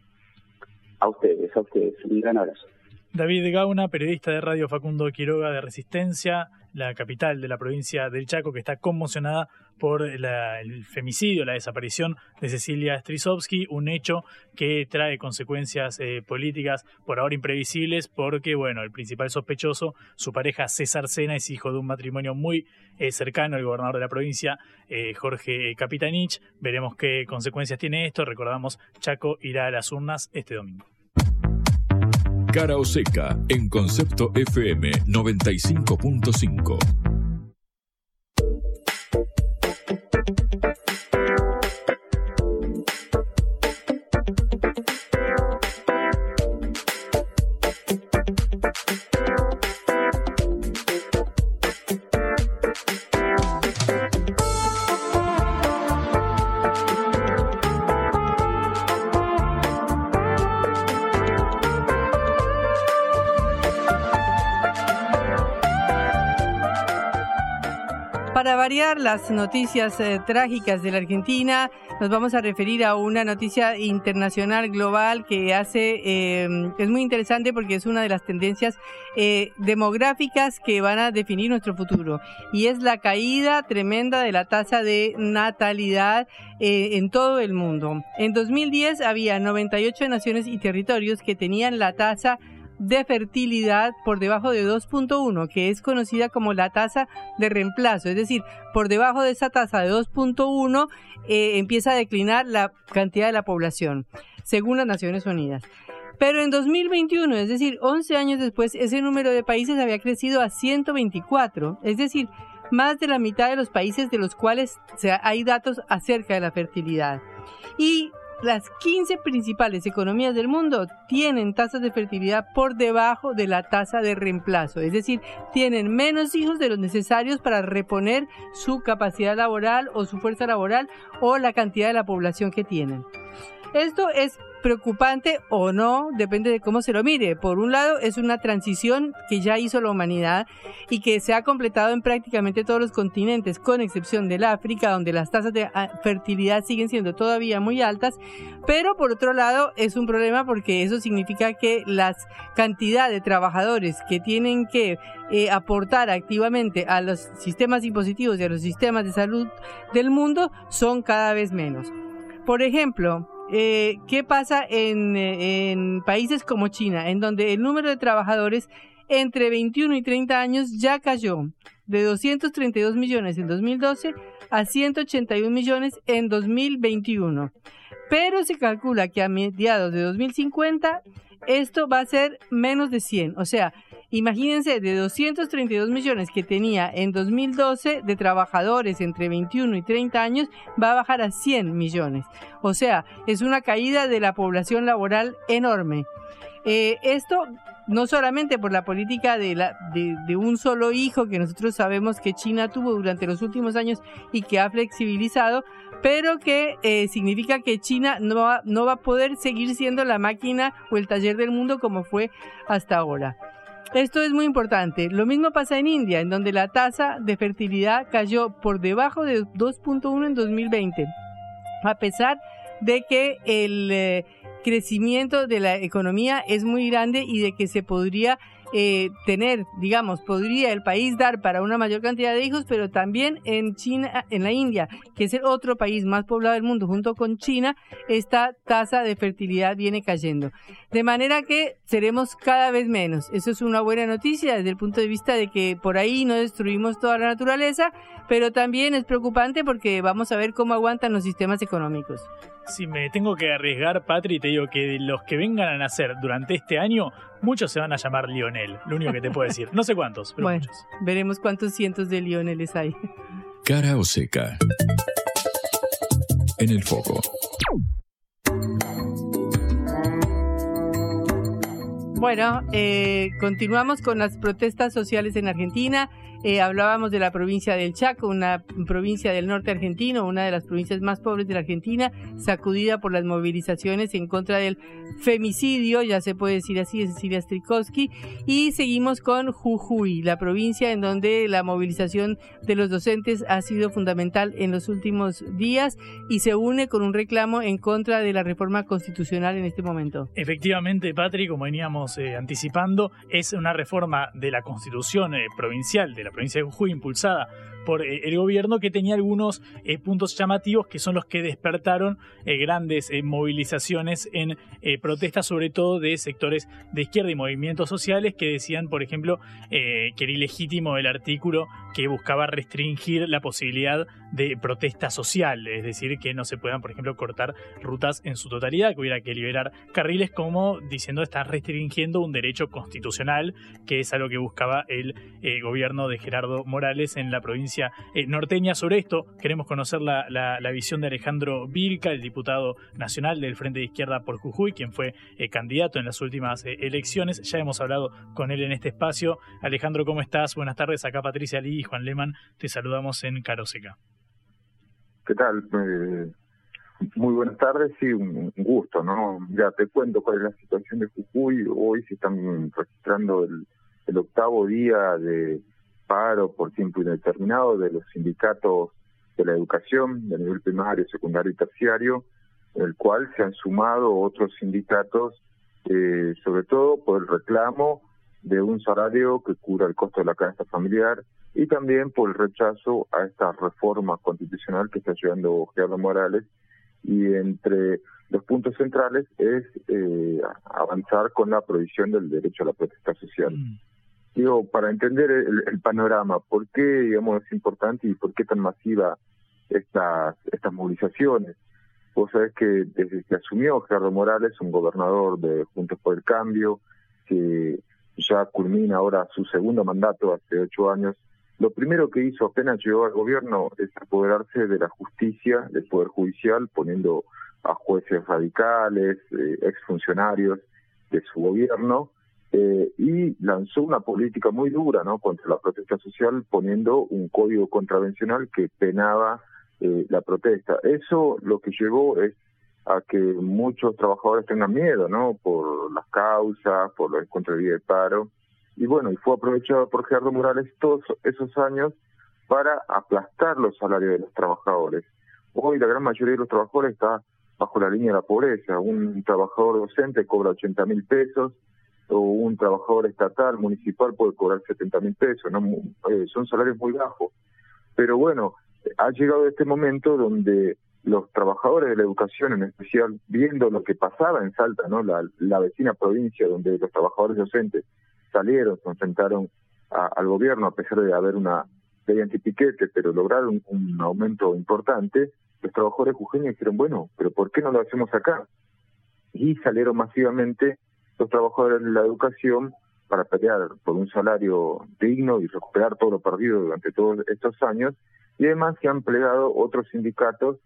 A ustedes, a ustedes. Un gran abrazo. David Gauna, periodista de Radio Facundo Quiroga de Resistencia, la capital de la provincia del Chaco, que está conmocionada por el femicidio, la desaparición de Cecilia Strisovsky, un hecho que trae consecuencias eh, políticas por ahora imprevisibles, porque bueno, el principal sospechoso, su pareja César Sena, es hijo de un matrimonio muy eh, cercano al gobernador de la provincia, eh, Jorge Capitanich. Veremos qué consecuencias tiene esto. Recordamos, Chaco irá a las urnas este domingo. Cara o seca en Concepto FM 95.5. las noticias eh, trágicas de la Argentina, nos vamos a referir a una noticia internacional global que hace, em, es muy interesante porque es una de las tendencias eh, demográficas que van a definir nuestro futuro y es la caída tremenda de la tasa de natalidad eh, en todo el mundo. En 2010 había 98 naciones y territorios que tenían la tasa de fertilidad por debajo de 2.1, que es conocida como la tasa de reemplazo. Es decir, por debajo de esa tasa de 2.1 eh, empieza a declinar la cantidad de la población, según las Naciones Unidas. Pero en 2021, es decir, 11 años después, ese número de países había crecido a 124, es decir, más de la mitad de los países de los cuales hay datos acerca de la fertilidad. Y las 15 principales economías del mundo tienen tasas de fertilidad por debajo de la tasa de reemplazo, es decir, tienen menos hijos de los necesarios para reponer su capacidad laboral o su fuerza laboral o la cantidad de la población que tienen. Esto es preocupante o no, depende de cómo se lo mire. Por un lado, es una transición que ya hizo la humanidad y que se ha completado en prácticamente todos los continentes, con excepción del África, donde las tasas de ah, fertilidad siguen siendo todavía muy altas. Pero por otro lado, es un problema porque eso significa que la cantidad de trabajadores que tienen que eh, aportar activamente a los sistemas impositivos y a los sistemas de salud del mundo son cada vez menos. por ejemplo, eh, ¿qué pasa en, eh, en países como China, en donde el número de trabajadores entre 21 y 30 años ya cayó de 232 millones en 2012 a 181 millones en 2021? Pero se calcula que a mediados de 2050 esto va a ser menos de 100. O sea, imagínense, de 232 millones que tenía en 2012 de trabajadores entre 21 y 30 años, va a bajar a 100 millones. O sea, es una caída de la población laboral enorme. Eh, esto no solamente por la política de, la, de, un solo hijo que nosotros sabemos que China tuvo durante los últimos años y que ha flexibilizado, pero que eh, significa que China no va, no va a poder seguir siendo la máquina o el taller del mundo como fue hasta ahora. Esto es muy importante. Lo mismo pasa en India, en donde la tasa de fertilidad cayó por debajo de 2.1 en 2020, a pesar de que el... Eh, crecimiento de la economía es muy grande y de que se podría eh, tener, digamos, podría el país dar para una mayor cantidad de hijos, pero también en China, en la India, que es el otro país más poblado del mundo, junto con China, esta tasa de fertilidad viene cayendo. De manera que seremos cada vez menos. Eso es una buena noticia desde el punto de vista de que por ahí no destruimos toda la naturaleza, pero también es preocupante porque vamos a ver cómo aguantan los sistemas económicos. Si me tengo que arriesgar, Patri, te digo que los que vengan a nacer durante este año, muchos se van a llamar Lionel. Lo único que te puedo decir. No sé cuántos, pero bueno, muchos. Veremos cuántos cientos de Lioneles hay. Cara o seca. En el foco. Bueno, eh, continuamos con las protestas sociales en Argentina. Eh, hablábamos de la provincia del Chaco, una provincia del norte argentino, una de las provincias más pobres de la Argentina, sacudida por las movilizaciones en contra del femicidio, ya se puede decir así, de Cecilia Strikowski. Y seguimos con Jujuy, la provincia en donde la movilización de los docentes ha sido fundamental en los últimos días y se une con un reclamo en contra de la reforma constitucional en este momento. Efectivamente, Patri, como veníamos eh, anticipando, es una reforma de la constitución eh, provincial de la provincia de Jujuy, impulsada por eh, el gobierno que tenía algunos eh, puntos llamativos que son los que despertaron eh, grandes movilizaciones en protestas, sobre todo de sectores de izquierda y movimientos sociales que decían, por ejemplo, que era ilegítimo el artículo que buscaba restringir la posibilidad de protesta social, es decir, que no se puedan, por ejemplo, cortar rutas en su totalidad, que hubiera que liberar carriles, como diciendo está restringiendo un derecho constitucional, que es algo que buscaba el gobierno de Gerardo Morales en la provincia eh, norteña sobre esto. Queremos conocer la, visión de Alejandro Vilca, el diputado nacional del Frente de Izquierda por Jujuy, quien fue eh, candidato en las últimas eh, elecciones. Ya hemos hablado con él en este espacio. Alejandro, ¿cómo estás? Buenas tardes. Acá Patricia Lee y Juan Leman. Te saludamos en Caroseca. ¿Qué tal? muy buenas tardes, sí, un, gusto, ¿no? Ya te cuento cuál es la situación de Jujuy. Hoy se están registrando el octavo día de, paro por tiempo indeterminado de los sindicatos de la educación de nivel primario, secundario y terciario, el cual se han sumado otros sindicatos, eh, sobre todo por el reclamo de un salario que cubra el costo de la canasta familiar y también por el rechazo a esta reforma constitucional que está llevando Gerardo Morales y entre los puntos centrales es eh, avanzar con la prohibición del derecho a la protesta social. Mm digo, para entender el, panorama, ¿por qué, digamos, es importante y por qué tan masiva estas, estas movilizaciones? Vos sabés que desde que asumió Gerardo Morales, un gobernador de Juntos por el Cambio, que ya culmina ahora su segundo mandato hace ocho años, lo primero que hizo apenas llegó al gobierno es apoderarse de la justicia, del Poder Judicial, poniendo a jueces radicales, eh, exfuncionarios de su gobierno, eh, y lanzó una política muy dura no contra la protesta social poniendo un código contravencional que penaba eh, la protesta. Eso lo que llevó es a que muchos trabajadores tengan miedo no por las causas por los contra de paro. Y bueno y fue aprovechado por Gerardo Morales todos esos años para aplastar los salarios de los trabajadores. Hoy la gran mayoría de los trabajadores está bajo la línea de la pobreza. Un trabajador docente cobra 80 mil pesos o un trabajador estatal, municipal, puede cobrar 70 mil pesos, ¿no? Eh, son salarios muy bajos. Pero bueno, ha llegado este momento donde los trabajadores de la educación en especial, viendo lo que pasaba en Salta, ¿no? La, la vecina provincia donde los trabajadores docentes salieron, se enfrentaron al gobierno a pesar de haber una ley antipiquete, pero lograron un, aumento importante, los trabajadores jujeños dijeron, bueno, pero ¿por qué no lo hacemos acá? Y salieron masivamente los trabajadores de la educación para pelear por un salario digno y recuperar todo lo perdido durante todos estos años, y además se han plegado otros sindicatos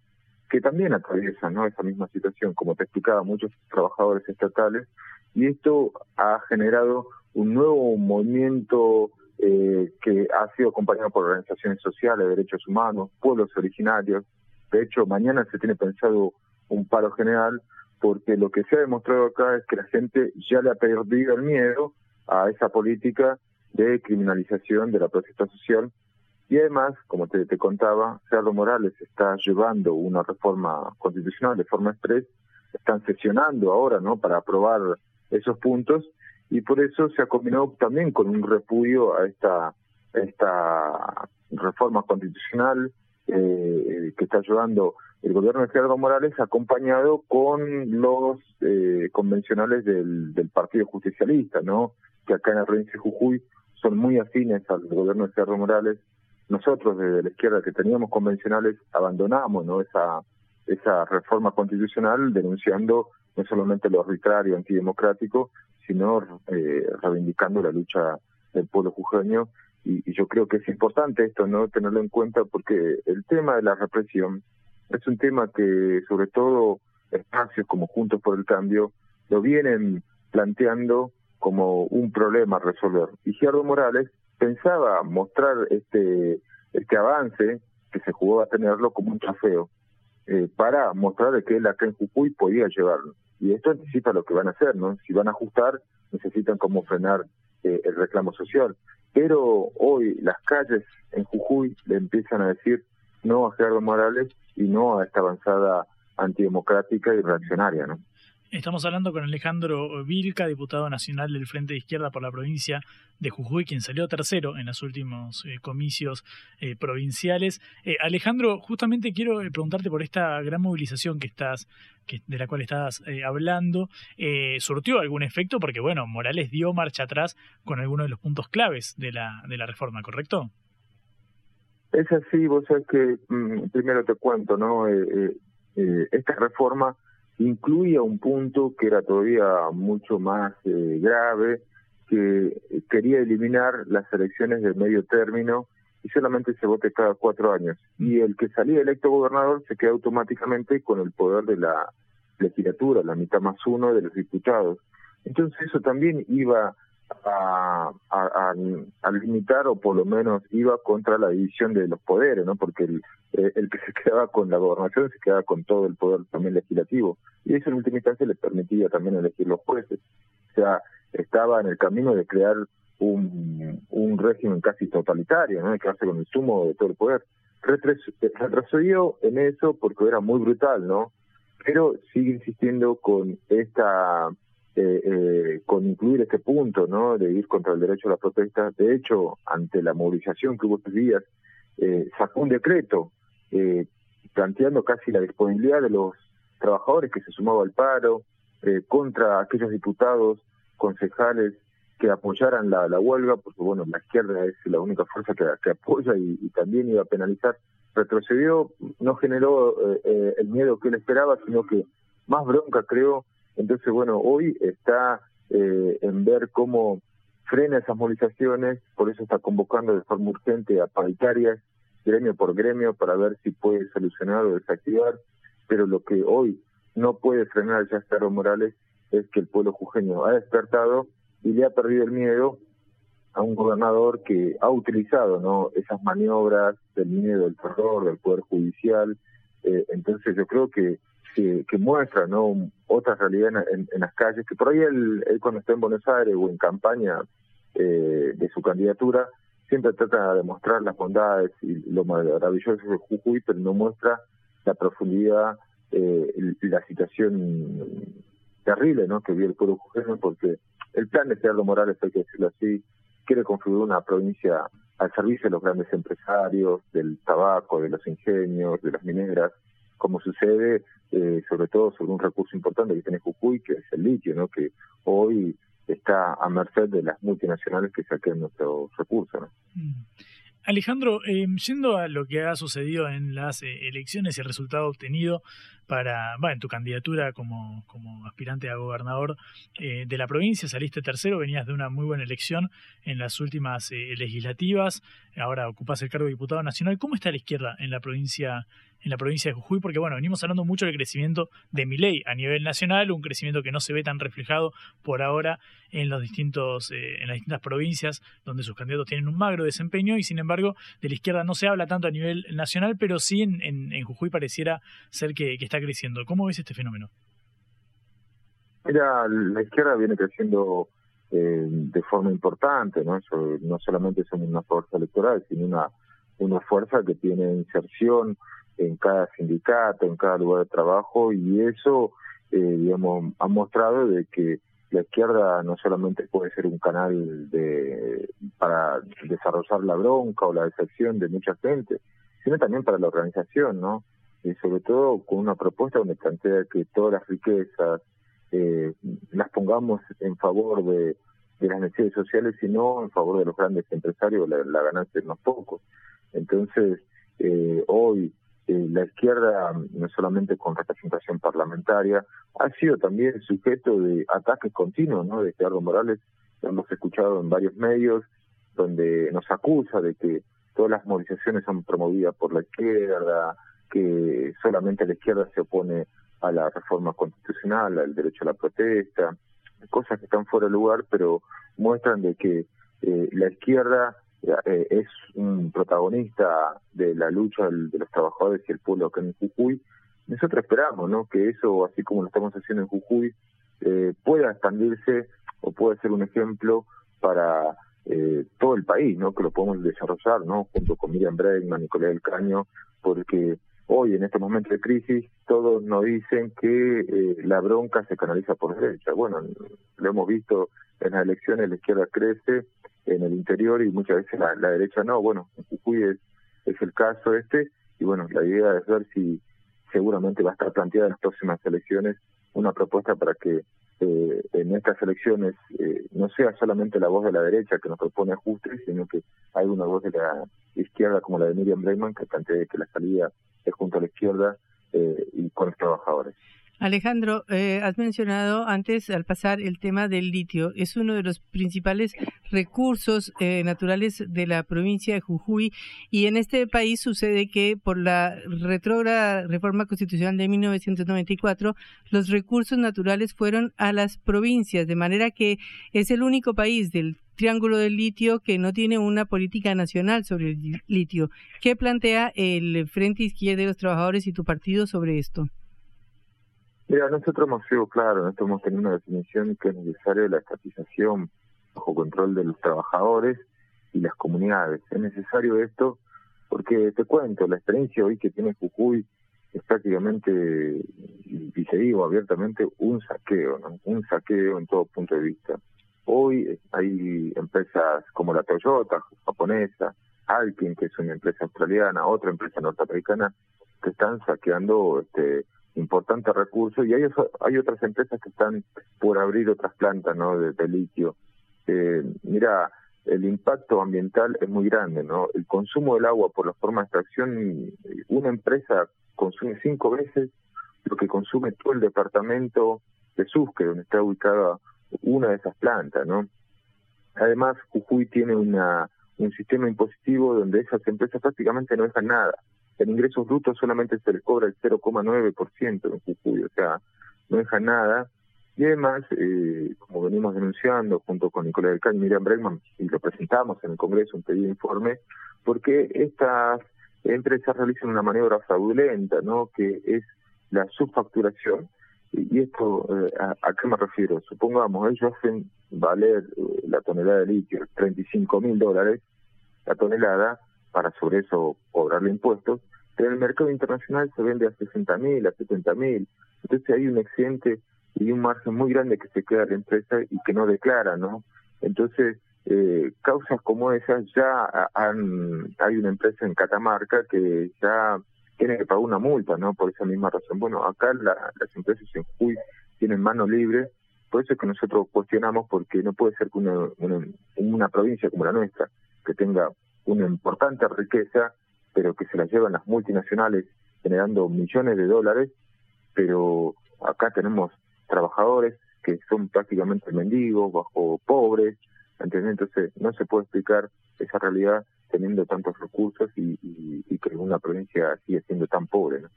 que también atraviesan ¿no? esa misma situación, como te explicaba, muchos trabajadores estatales, y esto ha generado un nuevo movimiento eh, que ha sido acompañado por organizaciones sociales, derechos humanos, pueblos originarios. De hecho, mañana se tiene pensado un paro general porque lo que se ha demostrado acá es que la gente ya le ha perdido el miedo a esa política de criminalización de la protesta social y además, como te, contaba, Cerro Morales está llevando una reforma constitucional de forma express, están sesionando ahora ¿no? para aprobar esos puntos y por eso se ha combinado también con un repudio a esta, esta reforma constitucional eh, que está llevando el gobierno de Gerardo Morales acompañado con los eh, convencionales del, del Partido Justicialista, ¿no? que acá en la provincia de Jujuy son muy afines al gobierno de Gerardo Morales. Nosotros desde la izquierda que teníamos convencionales abandonamos ¿no? esa, esa reforma constitucional denunciando no solamente lo arbitrario, antidemocrático, sino eh, reivindicando la lucha del pueblo jujeño. Y, y, yo creo que es importante esto, no tenerlo en cuenta, porque el tema de la represión es un tema que, sobre todo, espacios como Juntos por el Cambio lo vienen planteando como un problema a resolver. Y Gerardo Morales pensaba mostrar este, este avance que se jugó a tenerlo como un trofeo eh, para mostrar que él acá en Jujuy podía llevarlo. Y esto anticipa lo que van a hacer, ¿no? Si van a ajustar, necesitan como frenar eh, el reclamo social. Pero hoy las calles en Jujuy le empiezan a decir no a Gerardo Morales y no a esta avanzada antidemocrática y reaccionaria, ¿no? Estamos hablando con Alejandro Vilca, diputado nacional del Frente de Izquierda por la provincia de Jujuy, quien salió tercero en los últimos eh, comicios eh, provinciales. Eh, Alejandro, justamente quiero preguntarte por esta gran movilización que estás, que, de la cual estás hablando. ¿Surtió algún efecto? Porque, bueno, Morales dio marcha atrás con algunos de los puntos claves de la, de la reforma, ¿correcto? Es así, vos sabés que mm, primero te cuento, ¿no? esta reforma incluía un punto que era todavía mucho más eh, grave, que quería eliminar las elecciones de medio término y solamente se vote cada cuatro años. Y el que salía electo gobernador se queda automáticamente con el poder de la legislatura, la mitad más uno de los diputados. Entonces eso también iba a, a, limitar o por lo menos iba contra la división de los poderes, ¿no? Porque el, eh, el que <laughs> se quedaba con la gobernación se quedaba con todo el poder también legislativo y eso en última instancia le permitía también elegir los jueces. O sea, estaba en el camino de crear un, un régimen casi totalitario, ¿no? De quedarse con el sumo de todo el poder. Retrocedió en eso porque era muy brutal, ¿no? Pero sigue insistiendo con esta eh, eh, con incluir este punto, ¿no? De ir contra el derecho a la protesta. De hecho, ante la movilización que hubo estos días, eh, sacó un decreto eh, planteando casi la disponibilidad de los trabajadores que se sumaba al paro, eh, contra aquellos diputados, concejales que apoyaran la, huelga, porque bueno, la izquierda es la única fuerza que, que apoya y, también iba a penalizar. Retrocedió, no generó eh, el miedo que él esperaba, sino que más bronca creo. Entonces, bueno, hoy está eh, en ver cómo frena esas movilizaciones, por eso está convocando de forma urgente a paritarias, gremio por gremio, para ver si puede solucionar o desactivar pero lo que hoy no puede frenar ya Cerro Morales es que el pueblo jujeño ha despertado y le ha perdido el miedo a un gobernador que ha utilizado no esas maniobras del miedo, del terror, del poder judicial. Eh, entonces yo creo que, que, muestra no otra realidad en, las calles, que por ahí él, cuando está en Buenos Aires o en campaña eh, de su candidatura, siempre trata de mostrar las bondades y lo maravilloso de Jujuy, pero no muestra la profundidad eh, la situación terrible ¿no? que vive el pueblo jujeño, porque el plan de Gerardo Morales, hay que decirlo así, quiere construir una provincia al servicio de los grandes empresarios, del tabaco, de los ingenios, de las mineras, como sucede eh, sobre todo sobre un recurso importante que tiene Jujuy, que es el litio, ¿no? que hoy está a merced de las multinacionales que saquen nuestros recursos. ¿no? Mm. Alejandro, eh, yendo a lo que ha sucedido en las eh, elecciones y el resultado obtenido para, en tu candidatura como, como aspirante a gobernador eh, de la provincia, saliste tercero, venías de una muy buena elección en las últimas legislativas, ahora ocupas el cargo de diputado nacional. ¿Cómo está la izquierda en la provincia en la provincia de Jujuy, porque bueno, venimos hablando mucho del crecimiento de mi ley a nivel nacional, un crecimiento que no se ve tan reflejado por ahora en los distintos, eh, en las distintas provincias donde sus candidatos tienen un magro desempeño, y sin embargo, de la izquierda no se habla tanto a nivel nacional, pero sí en, en, Jujuy pareciera ser que, está creciendo. ¿Cómo ves este fenómeno? Mira, la izquierda viene creciendo eh, de forma importante, ¿no? no solamente somos una fuerza electoral, sino una fuerza que tiene inserción en cada sindicato, en cada lugar de trabajo y eso, eh, digamos, ha mostrado de que la izquierda no solamente puede ser un canal de para desarrollar la bronca o la decepción de mucha gente, sino también para la organización, ¿no? Y sobre todo con una propuesta donde plantea que todas las riquezas eh, las pongamos en favor de, las necesidades sociales y no en favor de los grandes empresarios, la, la ganancia de unos pocos. Entonces, eh, hoy eh, la izquierda, no solamente con representación parlamentaria, ha sido también sujeto de ataques continuos, ¿no? De Gerardo Morales, lo hemos escuchado en varios medios, donde nos acusa de que todas las movilizaciones son promovidas por la izquierda, que solamente la izquierda se opone a la reforma constitucional, al derecho a la protesta, cosas que están fuera de lugar, pero muestran de que eh, la izquierda eh, es un protagonista de la lucha de los trabajadores y el pueblo acá en Jujuy. Nosotros esperamos ¿no? que eso, así como lo estamos haciendo en Jujuy, eh, pueda expandirse o pueda ser un ejemplo para eh, todo el país, ¿no? que lo podemos desarrollar ¿no? junto con Miriam Bregman, Nicolás del Caño, porque hoy en este momento de crisis todos nos dicen que la bronca se canaliza por derecha. Bueno, lo hemos visto en las elecciones, la izquierda crece en el interior y muchas veces la, derecha no. Bueno, en Jujuy es, el caso este y bueno, la idea es ver si seguramente va a estar planteada en las próximas elecciones una propuesta para que eh, en estas elecciones eh, no sea solamente la voz de la derecha que nos propone ajustes, sino que hay una voz de la izquierda como la de Miriam Bregman que plantee que la salida es junto a la izquierda eh, y con los trabajadores. Alejandro, eh, has mencionado antes al pasar el tema del litio. Es uno de los principales recursos eh, naturales de la provincia de Jujuy y en este país sucede que por la retrógrada reforma constitucional de 1994 los recursos naturales fueron a las provincias, de manera que es el único país del Triángulo del Litio que no tiene una política nacional sobre el litio. ¿Qué plantea el Frente Izquierda de los Trabajadores y tu partido sobre esto? Mira, nosotros hemos sido claros, hemos tenido una definición que es necesaria la estatización bajo control de los trabajadores y las comunidades. Es necesario esto porque te cuento, la experiencia hoy que tiene Jujuy es prácticamente, y se digo abiertamente, un saqueo, ¿no? un saqueo en todo punto de vista. Hoy hay empresas como la Toyota japonesa, Alpine, que es una empresa australiana, otra empresa norteamericana, que están saqueando este, importantes recursos y hay, otras empresas que están por abrir otras plantas ¿no? de, litio. Eh, mira, el impacto ambiental es muy grande, ¿no? El consumo del agua por la forma de extracción, una empresa consume cinco veces lo que consume todo el departamento de Susque, donde está ubicada una de esas plantas, ¿no? Además, Jujuy tiene una, un sistema impositivo donde esas empresas prácticamente no dejan nada en ingresos brutos solamente se les cobra el 0,9% en Jujuy, o sea, no deja nada. Y además, eh, como venimos denunciando junto con Nicolás del Caño y Miriam Bregman, y lo presentamos en el Congreso, un pedido de informe, porque estas empresas realizan una maniobra fraudulenta, ¿no? que es la subfacturación. Y, esto, eh, a, qué me refiero? Supongamos, ellos hacen valer eh, la tonelada de litio 35 mil dólares la tonelada, para sobre eso cobrarle impuestos, pero en el mercado internacional se vende a 60 mil, a 70 mil. Entonces hay un excedente y un margen muy grande que se queda la empresa y que no declara, ¿no? Entonces, eh, causas como esas ya han, hay una empresa en Catamarca que ya tiene que pagar una multa, ¿no? Por esa misma razón. Bueno, acá las empresas en Jujuy tienen mano libre, por eso es que nosotros cuestionamos porque no puede ser que una, una, provincia como la nuestra, que tenga una importante riqueza, pero que se la llevan las multinacionales generando millones de dólares, pero acá tenemos trabajadores que son prácticamente mendigos, bajo pobres. Entonces no se puede explicar esa realidad teniendo tantos recursos y, que una provincia sigue siendo tan pobre. ¿no?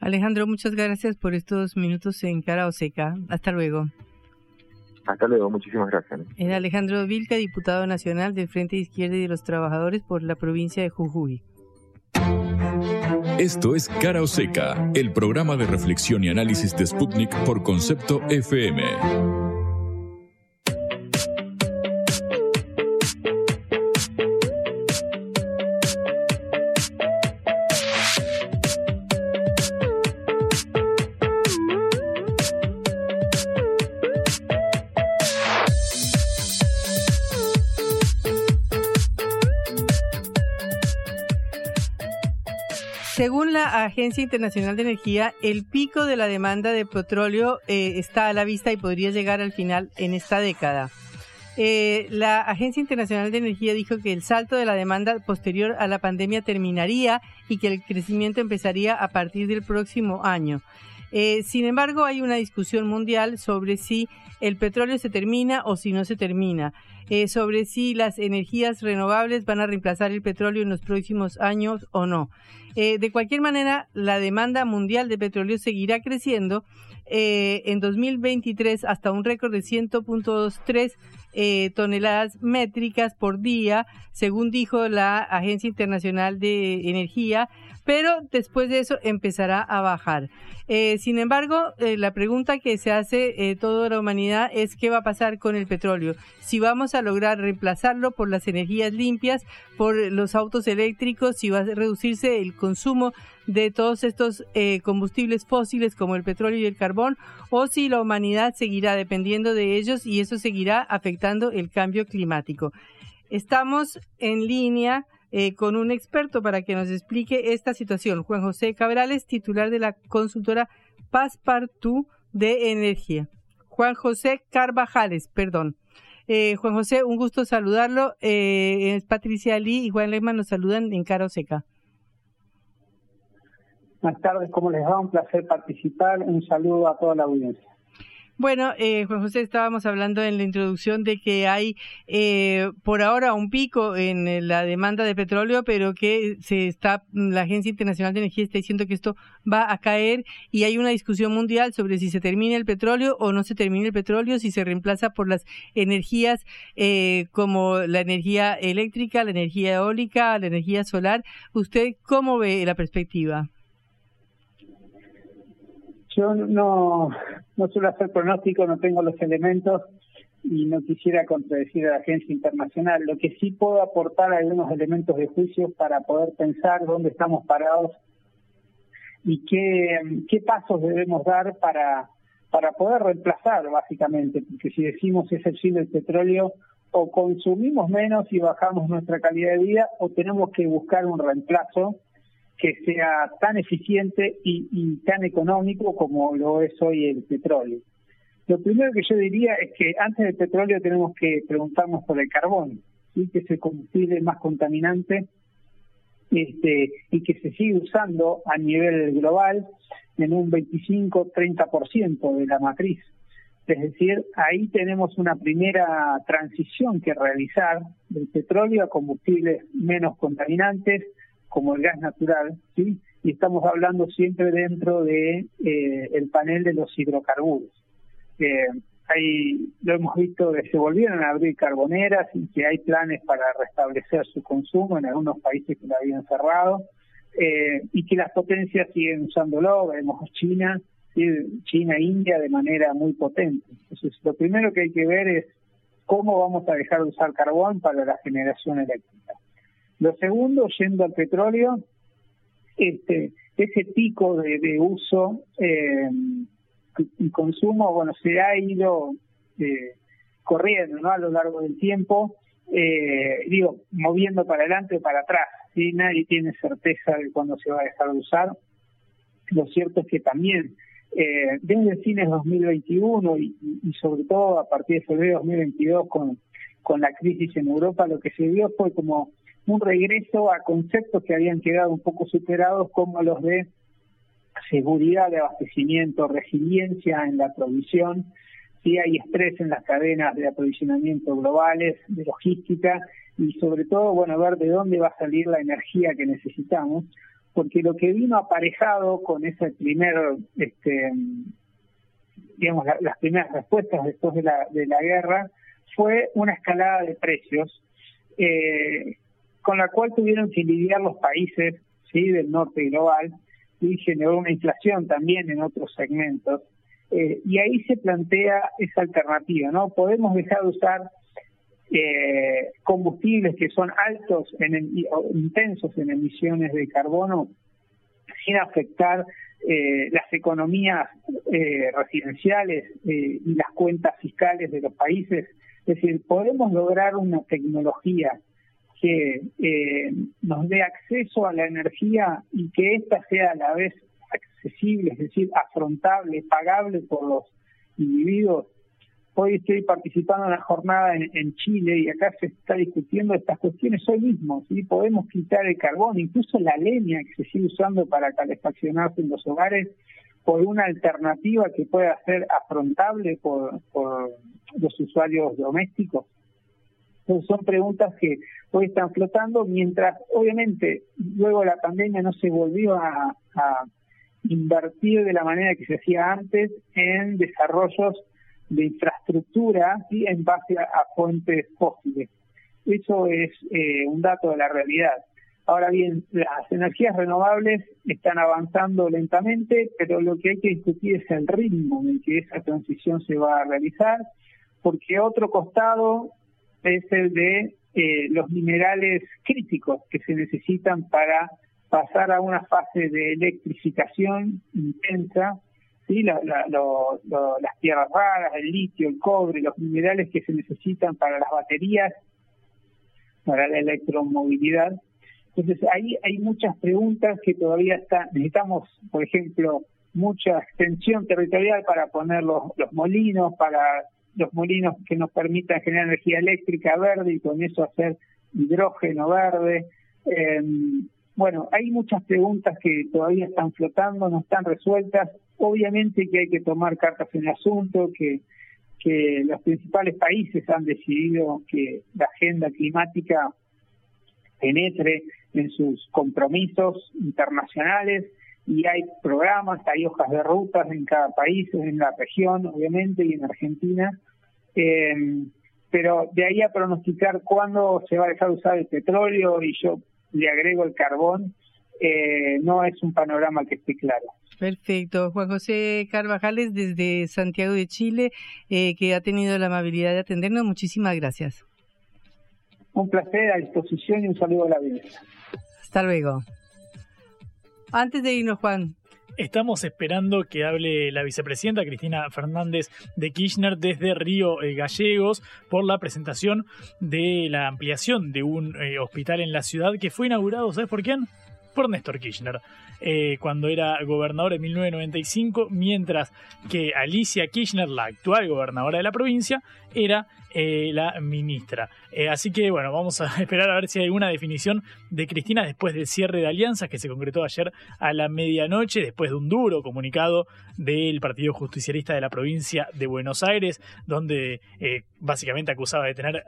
Alejandro, muchas gracias por estos minutos en Cara Oseca. Hasta luego. Hasta luego, muchísimas gracias. Era Alejandro Vilca, diputado nacional del Frente Izquierda y de los Trabajadores por la provincia de Jujuy. Esto es Cara Oseca, el programa de reflexión y análisis de Sputnik por concepto FM. Agencia Internacional de Energía, el pico de la demanda de petróleo eh, está a la vista y podría llegar al final en esta década. Eh, la Agencia Internacional de Energía dijo que el salto de la demanda posterior a la pandemia terminaría y que el crecimiento empezaría a partir del próximo año. Eh, sin embargo, hay una discusión mundial sobre si el petróleo se termina o si no se termina, sobre si las energías renovables van a reemplazar el petróleo en los próximos años o no. Eh, de cualquier manera, la demanda mundial de petróleo seguirá creciendo. Eh, en 2023 hasta un récord de 100.23 eh, toneladas métricas por día, según dijo la Agencia Internacional de Energía, pero después de eso empezará a bajar. Eh, sin embargo, eh, la pregunta que se hace eh, toda la humanidad es qué va a pasar con el petróleo. Si vamos a lograr reemplazarlo por las energías limpias, por los autos eléctricos, si va a reducirse el consumo de todos estos combustibles fósiles como el petróleo y el carbón, o si la humanidad seguirá dependiendo de ellos y eso seguirá afectando el cambio climático. Estamos en línea eh, con un experto para que nos explique esta situación. Juan José Cabrales, titular de la consultora Passepartout de Energía. Juan José Carvajales, perdón. Eh, Juan José, un gusto saludarlo. Eh, Patricia Lee y Juan Lehmann nos saludan en Caro Seca. Buenas tardes, ¿cómo les va? Un placer participar. Un saludo a toda la audiencia. Bueno, eh, Juan José, estábamos hablando en la introducción de que hay eh, por ahora un pico en eh, la demanda de petróleo, pero que se está, la Agencia Internacional de Energía está diciendo que esto va a caer y hay una discusión mundial sobre si se termina el petróleo o no se termina el petróleo, si se reemplaza por las energías eh, como la energía eléctrica, la energía eólica, la energía solar. ¿Usted cómo ve la perspectiva? Yo no, no suelo hacer pronóstico, no tengo los elementos y no quisiera contradecir a la agencia internacional. Lo que sí puedo aportar algunos elementos de juicio para poder pensar dónde estamos parados y qué, qué pasos debemos dar para, para poder reemplazar, básicamente, porque si decimos es el fin del petróleo, o consumimos menos y bajamos nuestra calidad de vida, o tenemos que buscar un reemplazo que sea tan eficiente y, tan económico como lo es hoy el petróleo. Lo primero que yo diría es que antes del petróleo tenemos que preguntarnos por el carbón, ¿sí? que es el combustible más contaminante este, y que se sigue usando a nivel global en un 25-30% de la matriz. Es decir, ahí tenemos una primera transición que realizar del petróleo a combustibles menos contaminantes, como el gas natural, ¿sí? y estamos hablando siempre dentro de eh, el panel de los hidrocarburos. Eh, lo hemos visto que se volvieron a abrir carboneras y que hay planes para restablecer su consumo en algunos países que lo habían cerrado eh, y que las potencias siguen usándolo, vemos China, China India de manera muy potente. Entonces, lo primero que hay que ver es cómo vamos a dejar de usar carbón para la generación eléctrica. Lo segundo, yendo al petróleo, este, ese pico de, uso eh, y consumo, bueno, se ha ido eh, corriendo ¿no? a lo largo del tiempo, eh, digo, moviendo para adelante o para atrás. ¿sí? nadie tiene certeza de cuándo se va a dejar de usar. Lo cierto es que también eh, desde fines 2021 y, y, sobre todo a partir de febrero de 2022 con, con la crisis en Europa, lo que se vio fue como un regreso a conceptos que habían quedado un poco superados como los de seguridad de abastecimiento, resiliencia en la provisión, si hay estrés en las cadenas de aprovisionamiento globales, de logística y sobre todo, bueno, ver de dónde va a salir la energía que necesitamos, porque lo que vino aparejado con ese primer, este, digamos, las primeras respuestas después de la, de la guerra fue una escalada de precios eh, con la cual tuvieron que lidiar los países ¿sí? del norte global y generó una inflación también en otros segmentos. Eh, y ahí se plantea esa alternativa, ¿no? Podemos dejar de usar eh, combustibles que son altos, en, intensos en emisiones de carbono, sin afectar eh, las economías eh, residenciales eh, y las cuentas fiscales de los países. Es decir, podemos lograr una tecnología que eh, nos dé acceso a la energía y que ésta sea a la vez accesible, es decir, afrontable, pagable por los individuos. Hoy estoy participando en una jornada en, Chile y acá se está discutiendo estas cuestiones hoy mismo. ¿sí? Podemos quitar el carbón, incluso la leña que se sigue usando para calefaccionarse en los hogares, por una alternativa que pueda ser afrontable por los usuarios domésticos. Son preguntas que hoy están flotando, mientras obviamente luego la pandemia no se volvió a, a invertir de la manera que se hacía antes en desarrollos de infraestructura y en base a, fuentes fósiles. Eso es eh, un dato de la realidad. Ahora bien, las energías renovables están avanzando lentamente, pero lo que hay que discutir es el ritmo en que esa transición se va a realizar, porque otro costado es el de eh, los minerales críticos que se necesitan para pasar a una fase de electrificación intensa, ¿sí? La, la, lo, las tierras raras, el litio, el cobre, los minerales que se necesitan para las baterías, para la electromovilidad. Entonces ahí hay muchas preguntas que todavía están, necesitamos, por ejemplo, mucha extensión territorial para poner los molinos, para los molinos que nos permitan generar energía eléctrica verde y con eso hacer hidrógeno verde. Eh, bueno, hay muchas preguntas que todavía están flotando, no están resueltas. Obviamente que hay que tomar cartas en el asunto, que, que los principales países han decidido que la agenda climática penetre en sus compromisos internacionales y hay programas, hay hojas de rutas en cada país, en la región, obviamente, y en Argentina. Eh, pero de ahí a pronosticar cuándo se va a dejar de usar el petróleo y yo le agrego el carbón, eh, no es un panorama que esté claro. Perfecto. Juan José Carvajales desde Santiago de Chile, eh, que ha tenido la amabilidad de atendernos. Muchísimas gracias. Un placer, a disposición y un saludo a la vida. Hasta luego. Antes de irnos, Juan. Estamos esperando que hable la vicepresidenta Cristina Fernández de Kirchner desde Río eh, Gallegos por la presentación de la ampliación de un eh, hospital en la ciudad que fue inaugurado, ¿sabes por quién? Por Néstor Kirchner. Eh, cuando era gobernador en 1995, mientras que Alicia Kirchner, la actual gobernadora de la provincia, era eh, la ministra. Eh, así que bueno, vamos a <laughs> esperar a ver si hay alguna definición de Cristina después del cierre de alianzas que se concretó ayer a la medianoche, después de un duro comunicado del Partido Justicialista de la provincia de Buenos Aires, donde básicamente acusaba de tener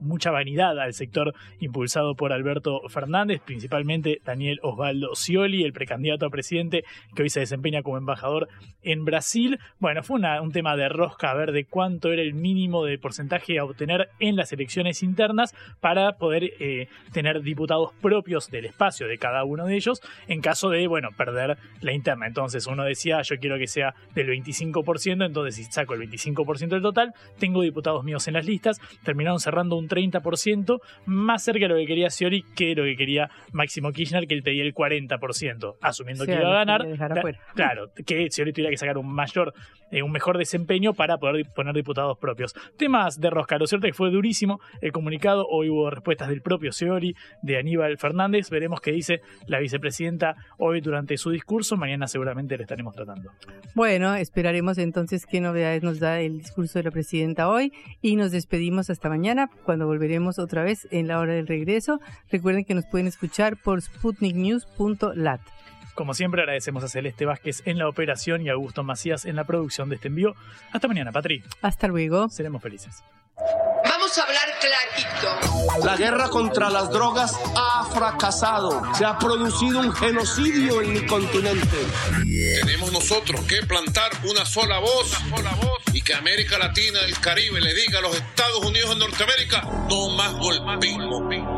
mucha vanidad al sector impulsado por Alberto Fernández, principalmente Daniel Osvaldo Scioli, el precandidato a presidente que hoy se desempeña como embajador en Brasil. Bueno, fue un tema de rosca a ver de cuánto era el mínimo de porcentaje a obtener en las elecciones internas para poder eh, tener diputados propios del espacio de cada uno de ellos en caso de, bueno, perder la interna. Entonces uno decía, yo quiero que sea del 25%, entonces si saco el 25% del total, tengo diputados míos en las listas, terminaron cerrando un 30%, más cerca de lo que quería Scioli que lo que quería Máximo Kirchner, que di el 40%, asumiendo que iba a ganar. <laughs> Claro, que Scioli tuviera que sacar un mayor, eh, un mejor desempeño para poder poner diputados propios. Temas de rosca, lo cierto es que fue durísimo el comunicado, hoy hubo respuestas del propio Scioli, de Aníbal Fernández, veremos qué dice la vicepresidenta hoy durante su discurso, mañana seguramente le estaremos tratando. Bueno, esperaremos entonces qué novedades nos da el discurso de la presidenta hoy y nos despedimos hasta mañana cuando volveremos otra vez en la hora del regreso. Recuerden que nos pueden escuchar por sputniknews.lat. Como siempre, agradecemos a Celeste Vázquez en la operación y a Augusto Macías en la producción de este envío. Hasta mañana, Patri. Hasta luego. Seremos felices. Vamos a hablar clarito. La guerra contra las drogas ha fracasado. Se ha producido un genocidio en mi continente. Tenemos nosotros que plantar una sola voz y que América Latina, el Caribe, le diga a los Estados Unidos de Norteamérica, no más golpismo.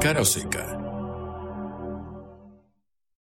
Cara o seca.